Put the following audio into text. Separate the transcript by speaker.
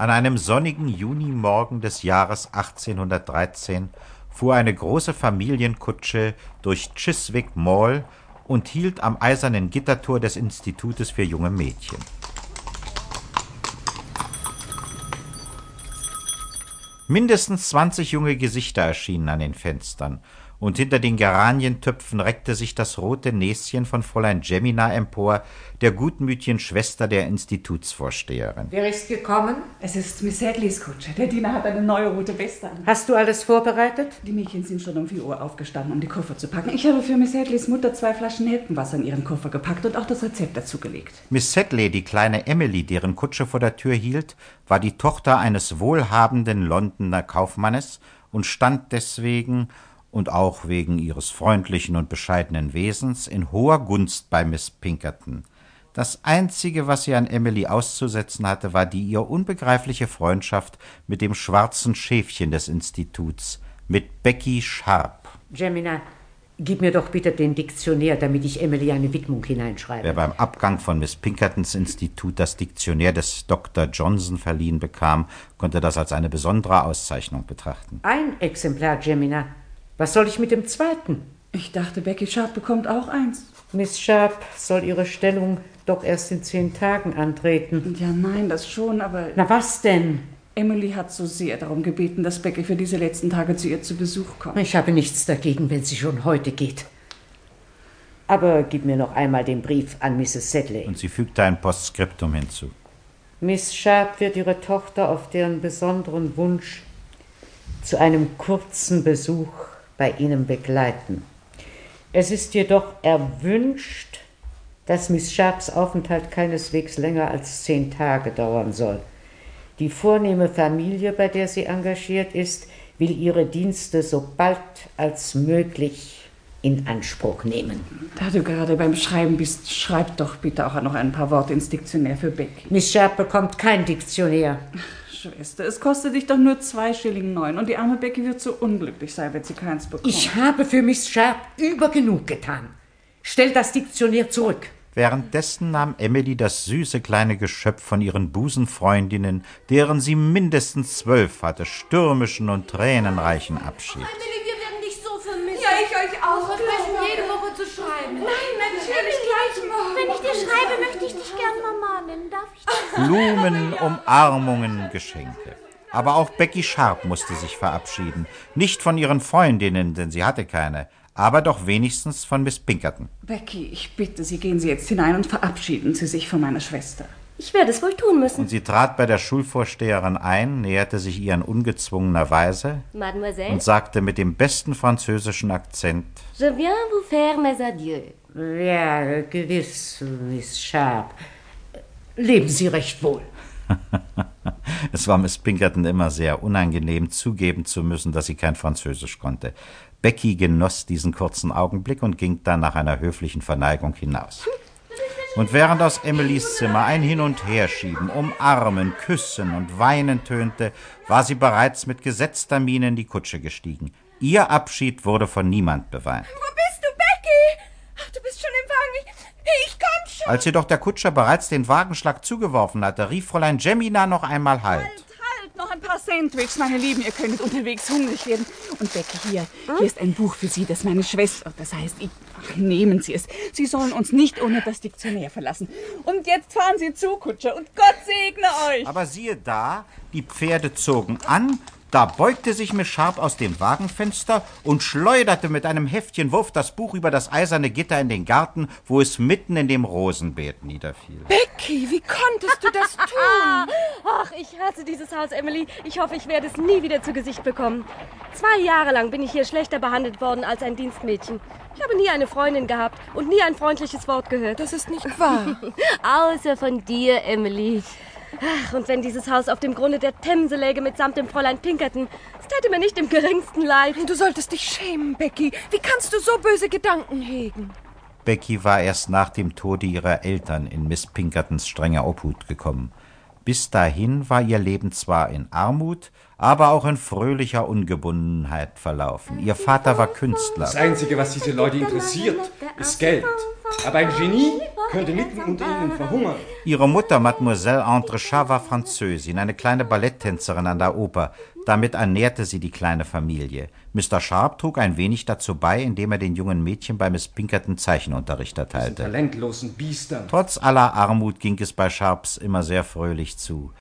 Speaker 1: An einem sonnigen Junimorgen des Jahres 1813 fuhr eine große Familienkutsche durch Chiswick Mall und hielt am eisernen Gittertor des Institutes für junge Mädchen. Mindestens zwanzig junge Gesichter erschienen an den Fenstern, und hinter den Geranientöpfen reckte sich das rote Näschen von Fräulein Jemina empor, der gutmütigen Schwester der Institutsvorsteherin.
Speaker 2: Wer ist gekommen?
Speaker 3: Es ist Miss Hadleys Kutsche. Der Diener hat eine neue rote Weste an.
Speaker 2: Hast du alles vorbereitet?
Speaker 3: Die Mädchen sind schon um 4 Uhr aufgestanden, um die Koffer zu packen. Ich habe für Miss Hadleys Mutter zwei Flaschen Nelkenwasser in ihren Koffer gepackt und auch das Rezept dazugelegt.
Speaker 1: Miss Sedley, die kleine Emily, deren Kutsche vor der Tür hielt, war die Tochter eines wohlhabenden Londoner Kaufmannes und stand deswegen und auch wegen ihres freundlichen und bescheidenen Wesens in hoher Gunst bei Miss Pinkerton. Das Einzige, was sie an Emily auszusetzen hatte, war die ihr unbegreifliche Freundschaft mit dem schwarzen Schäfchen des Instituts, mit Becky Sharp.
Speaker 2: Jemina, gib mir doch bitte den Diktionär, damit ich Emily eine Widmung hineinschreibe.
Speaker 1: Wer beim Abgang von Miss Pinkertons Institut das Diktionär des Dr. Johnson verliehen bekam, konnte das als eine besondere Auszeichnung betrachten.
Speaker 2: Ein Exemplar, Jemina. Was soll ich mit dem zweiten?
Speaker 3: Ich dachte, Becky Sharp bekommt auch eins.
Speaker 2: Miss Sharp soll ihre Stellung doch erst in zehn Tagen antreten.
Speaker 3: Ja, nein, das schon, aber.
Speaker 2: Na was denn?
Speaker 3: Emily hat so sehr darum gebeten, dass Becky für diese letzten Tage zu ihr zu Besuch kommt.
Speaker 2: Ich habe nichts dagegen, wenn sie schon heute geht. Aber gib mir noch einmal den Brief an Mrs. Sedley.
Speaker 1: Und sie fügte ein Postskriptum hinzu.
Speaker 2: Miss Sharp wird ihre Tochter auf deren besonderen Wunsch zu einem kurzen Besuch bei ihnen begleiten. Es ist jedoch erwünscht, dass Miss Sharps Aufenthalt keineswegs länger als zehn Tage dauern soll. Die vornehme Familie, bei der sie engagiert ist, will ihre Dienste so bald als möglich in Anspruch nehmen.
Speaker 3: Da du gerade beim Schreiben bist, schreib doch bitte auch noch ein paar Worte ins Diktionär für Becky.
Speaker 2: Miss Sharp bekommt kein Diktionär.
Speaker 3: Schwester, es kostet dich doch nur zwei Schilling neun und die arme Becky wird so unglücklich sein, wenn sie keins bekommt.
Speaker 2: Ich habe für Miss Sharp über genug getan. Stell das Diktionär zurück.
Speaker 1: Währenddessen nahm Emily das süße kleine Geschöpf von ihren Busenfreundinnen, deren sie mindestens zwölf hatte, stürmischen und tränenreichen Abschied.
Speaker 4: Emily, wir werden dich so vermissen.
Speaker 5: Ja, ich euch auch.
Speaker 4: Wir versprechen, jede Woche zu schreiben.
Speaker 5: Nein, natürlich gleich morgen.
Speaker 4: Wenn ich dir schreibe, möchte ich dich gern Mama nennen. Darf ich das?
Speaker 1: Blumen, Umarmungen, Geschenke. Aber auch Becky Sharp musste sich verabschieden. Nicht von ihren Freundinnen, denn sie hatte keine, aber doch wenigstens von Miss Pinkerton.
Speaker 3: Becky, ich bitte Sie, gehen Sie jetzt hinein und verabschieden Sie sich von meiner Schwester.
Speaker 4: Ich werde es wohl tun müssen.
Speaker 1: Und sie trat bei der Schulvorsteherin ein, näherte sich ihr in ungezwungener Weise
Speaker 4: Mademoiselle,
Speaker 1: und sagte mit dem besten französischen Akzent
Speaker 4: je viens vous faire mes adieux.
Speaker 2: Ja, gewiss, Miss Sharp. Leben Sie recht wohl.
Speaker 1: Es war Miss Pinkerton immer sehr unangenehm, zugeben zu müssen, dass sie kein Französisch konnte. Becky genoss diesen kurzen Augenblick und ging dann nach einer höflichen Verneigung hinaus. Und während aus Emilys Zimmer ein Hin- und Herschieben, Umarmen, Küssen und Weinen tönte, war sie bereits mit gesetzter Miene in die Kutsche gestiegen. Ihr Abschied wurde von niemand beweint.
Speaker 5: Wo bist du, Becky? Ach, du bist schon im Wagen. Ich, ich komm schon.
Speaker 1: Als jedoch der Kutscher bereits den Wagenschlag zugeworfen hatte, rief Fräulein Jemina noch einmal Halt.
Speaker 3: Halt, halt, noch ein paar Sandwiches, meine Lieben. Ihr könntet unterwegs hungrig werden. Und Becky, hier, hier ist ein Buch für Sie, das meine Schwester, das heißt, ich, ach, nehmen Sie es. Sie sollen uns nicht ohne das Diktionär verlassen. Und jetzt fahren Sie zu, Kutscher, und Gott segne euch.
Speaker 1: Aber siehe da, die Pferde zogen an, da beugte sich Miss Sharp aus dem Wagenfenster und schleuderte mit einem Heftchen Wurf das Buch über das eiserne Gitter in den Garten, wo es mitten in dem Rosenbeet niederfiel.
Speaker 5: Becky, wie konntest du das tun?
Speaker 4: Ach, ich hasse dieses Haus, Emily. Ich hoffe, ich werde es nie wieder zu Gesicht bekommen. Zwei Jahre lang bin ich hier schlechter behandelt worden als ein Dienstmädchen. Ich habe nie eine Freundin gehabt und nie ein freundliches Wort gehört.
Speaker 5: Das ist nicht wahr.
Speaker 4: Außer von dir, Emily. Ach, und wenn dieses Haus auf dem Grunde der Themse läge mitsamt dem Fräulein Pinkerton, es täte mir nicht im geringsten leid.
Speaker 5: Du solltest dich schämen, Becky. Wie kannst du so böse Gedanken hegen?
Speaker 1: Becky war erst nach dem Tode ihrer Eltern in Miss Pinkertons strenger Obhut gekommen. Bis dahin war ihr Leben zwar in Armut, aber auch in fröhlicher Ungebundenheit verlaufen. Ihr Vater war Künstler.
Speaker 6: Das Einzige, was diese Leute interessiert, ist Geld. Aber ein Genie könnte mitten unter ihnen verhungern.
Speaker 1: Ihre Mutter, Mademoiselle Entrechat, war Französin, eine kleine Balletttänzerin an der Oper. Damit ernährte sie die kleine Familie. Mr. Sharp trug ein wenig dazu bei, indem er den jungen Mädchen bei Miss Pinkerton Zeichenunterricht erteilte.
Speaker 6: Talentlosen Biestern.
Speaker 1: Trotz aller Armut ging es bei Sharps immer sehr fröhlich zu.